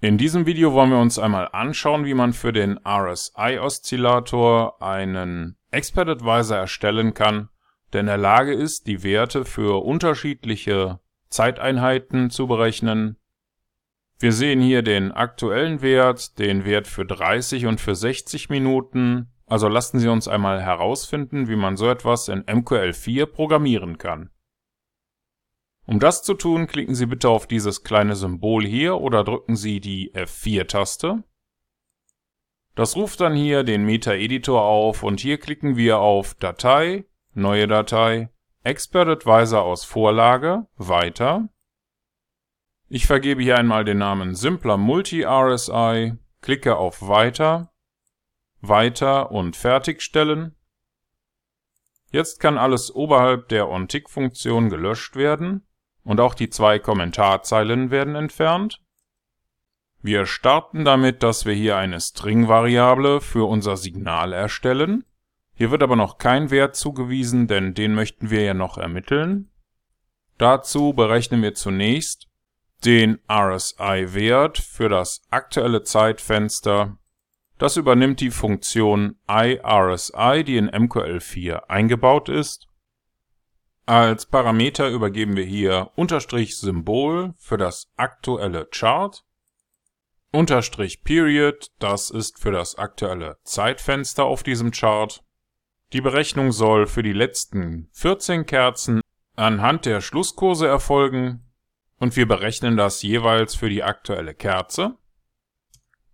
In diesem Video wollen wir uns einmal anschauen, wie man für den RSI-Oszillator einen Expert Advisor erstellen kann, der in der Lage ist, die Werte für unterschiedliche Zeiteinheiten zu berechnen. Wir sehen hier den aktuellen Wert, den Wert für 30 und für 60 Minuten. Also lassen Sie uns einmal herausfinden, wie man so etwas in MQL4 programmieren kann. Um das zu tun, klicken Sie bitte auf dieses kleine Symbol hier oder drücken Sie die F4-Taste. Das ruft dann hier den Meta-Editor auf und hier klicken wir auf Datei, Neue Datei, Expert Advisor aus Vorlage, Weiter. Ich vergebe hier einmal den Namen Simpler Multi-RSI, klicke auf Weiter, Weiter und Fertigstellen. Jetzt kann alles oberhalb der OnTick-Funktion gelöscht werden und auch die zwei Kommentarzeilen werden entfernt. Wir starten damit, dass wir hier eine String-Variable für unser Signal erstellen. Hier wird aber noch kein Wert zugewiesen, denn den möchten wir ja noch ermitteln. Dazu berechnen wir zunächst den RSI-Wert für das aktuelle Zeitfenster. Das übernimmt die Funktion iRSI, die in MQL4 eingebaut ist. Als Parameter übergeben wir hier Unterstrich Symbol für das aktuelle Chart, Unterstrich Period, das ist für das aktuelle Zeitfenster auf diesem Chart. Die Berechnung soll für die letzten 14 Kerzen anhand der Schlusskurse erfolgen und wir berechnen das jeweils für die aktuelle Kerze.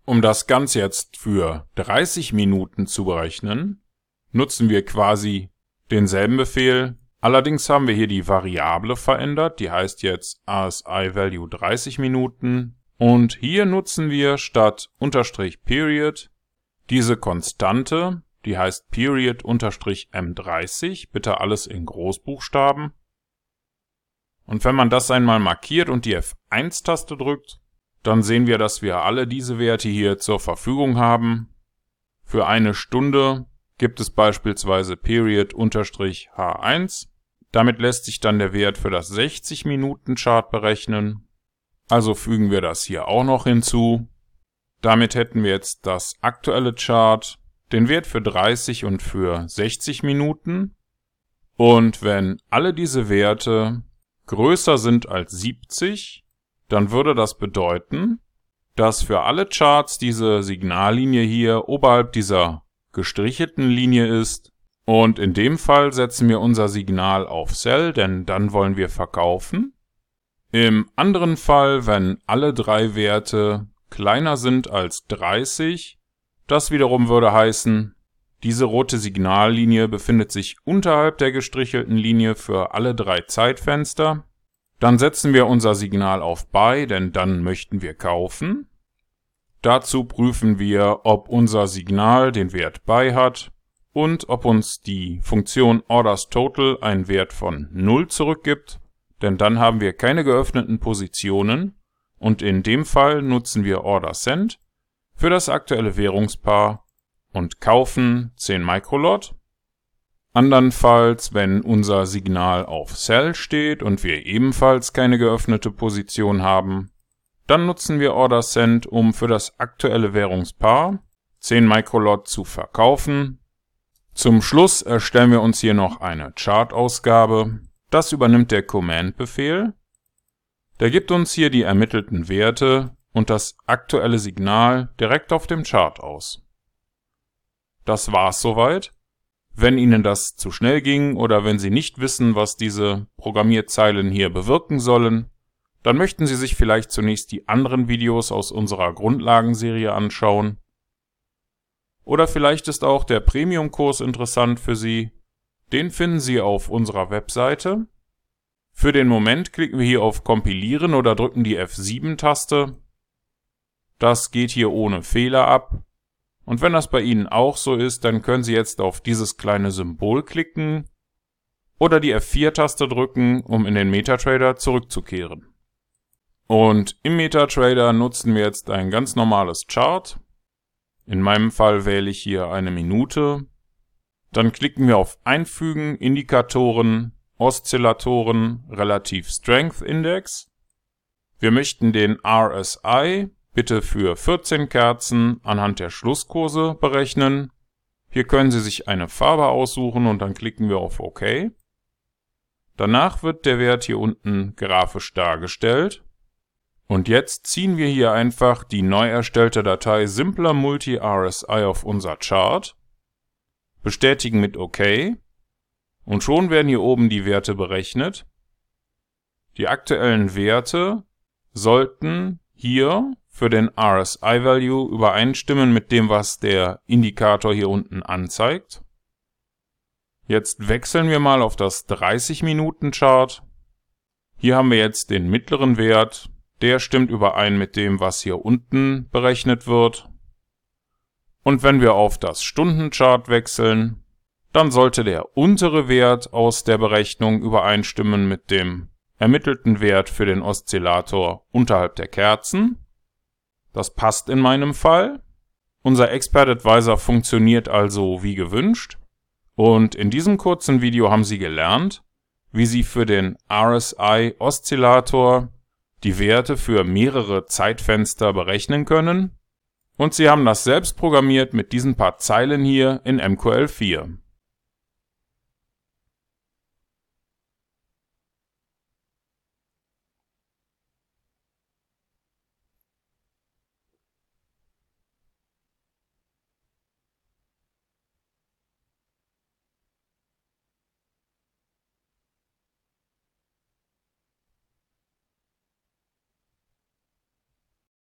Um das Ganze jetzt für 30 Minuten zu berechnen, nutzen wir quasi denselben Befehl Allerdings haben wir hier die Variable verändert, die heißt jetzt RSI-Value 30 Minuten. Und hier nutzen wir statt Unterstrich Period diese Konstante, die heißt Period Unterstrich M30, bitte alles in Großbuchstaben. Und wenn man das einmal markiert und die F1-Taste drückt, dann sehen wir, dass wir alle diese Werte hier zur Verfügung haben. Für eine Stunde gibt es beispielsweise Period Unterstrich H1 damit lässt sich dann der Wert für das 60-Minuten-Chart berechnen. Also fügen wir das hier auch noch hinzu. Damit hätten wir jetzt das aktuelle Chart, den Wert für 30 und für 60 Minuten. Und wenn alle diese Werte größer sind als 70, dann würde das bedeuten, dass für alle Charts diese Signallinie hier oberhalb dieser gestrichelten Linie ist und in dem Fall setzen wir unser Signal auf Sell, denn dann wollen wir verkaufen. Im anderen Fall, wenn alle drei Werte kleiner sind als 30, das wiederum würde heißen, diese rote Signallinie befindet sich unterhalb der gestrichelten Linie für alle drei Zeitfenster. Dann setzen wir unser Signal auf Buy, denn dann möchten wir kaufen. Dazu prüfen wir, ob unser Signal den Wert Buy hat und ob uns die Funktion OrdersTotal einen Wert von 0 zurückgibt, denn dann haben wir keine geöffneten Positionen und in dem Fall nutzen wir OrderSend für das aktuelle Währungspaar und kaufen 10 Microlot. Andernfalls, wenn unser Signal auf Sell steht und wir ebenfalls keine geöffnete Position haben, dann nutzen wir OrderSend, um für das aktuelle Währungspaar 10 Microlot zu verkaufen zum Schluss erstellen wir uns hier noch eine Chart-Ausgabe. Das übernimmt der Command-Befehl. Der gibt uns hier die ermittelten Werte und das aktuelle Signal direkt auf dem Chart aus. Das war's soweit. Wenn Ihnen das zu schnell ging oder wenn Sie nicht wissen, was diese Programmierzeilen hier bewirken sollen, dann möchten Sie sich vielleicht zunächst die anderen Videos aus unserer Grundlagenserie anschauen oder vielleicht ist auch der Premium-Kurs interessant für Sie. Den finden Sie auf unserer Webseite. Für den Moment klicken wir hier auf Kompilieren oder drücken die F7-Taste. Das geht hier ohne Fehler ab. Und wenn das bei Ihnen auch so ist, dann können Sie jetzt auf dieses kleine Symbol klicken oder die F4-Taste drücken, um in den MetaTrader zurückzukehren. Und im MetaTrader nutzen wir jetzt ein ganz normales Chart. In meinem Fall wähle ich hier eine Minute. Dann klicken wir auf Einfügen, Indikatoren, Oszillatoren, Relativ Strength Index. Wir möchten den RSI bitte für 14 Kerzen anhand der Schlusskurse berechnen. Hier können Sie sich eine Farbe aussuchen und dann klicken wir auf OK. Danach wird der Wert hier unten grafisch dargestellt. Und jetzt ziehen wir hier einfach die neu erstellte Datei Simpler Multi RSI auf unser Chart, bestätigen mit OK und schon werden hier oben die Werte berechnet. Die aktuellen Werte sollten hier für den RSI-Value übereinstimmen mit dem, was der Indikator hier unten anzeigt. Jetzt wechseln wir mal auf das 30-Minuten-Chart. Hier haben wir jetzt den mittleren Wert. Der stimmt überein mit dem, was hier unten berechnet wird. Und wenn wir auf das Stundenchart wechseln, dann sollte der untere Wert aus der Berechnung übereinstimmen mit dem ermittelten Wert für den Oszillator unterhalb der Kerzen. Das passt in meinem Fall. Unser Expert Advisor funktioniert also wie gewünscht. Und in diesem kurzen Video haben Sie gelernt, wie Sie für den RSI-Oszillator die Werte für mehrere Zeitfenster berechnen können. Und Sie haben das selbst programmiert mit diesen paar Zeilen hier in MQL4.